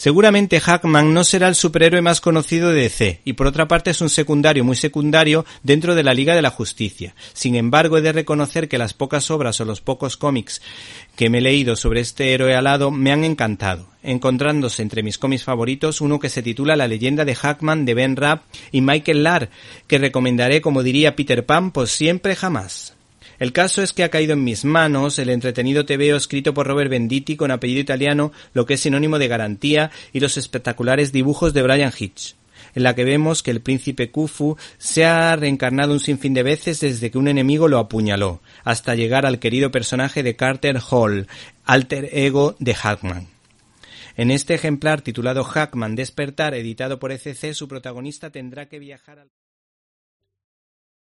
Seguramente Hackman no será el superhéroe más conocido de DC, y por otra parte es un secundario muy secundario dentro de la Liga de la Justicia. Sin embargo, he de reconocer que las pocas obras o los pocos cómics que me he leído sobre este héroe alado me han encantado, encontrándose entre mis cómics favoritos uno que se titula La leyenda de Hackman de Ben Rapp y Michael Larr, que recomendaré como diría Peter Pan por siempre jamás. El caso es que ha caído en mis manos el entretenido TVO escrito por Robert Benditti con apellido italiano, lo que es sinónimo de garantía, y los espectaculares dibujos de Brian Hitch en la que vemos que el príncipe Khufu se ha reencarnado un sinfín de veces desde que un enemigo lo apuñaló, hasta llegar al querido personaje de Carter Hall, alter ego de Hackman. En este ejemplar titulado Hackman Despertar, editado por ECC, su protagonista tendrá que viajar al...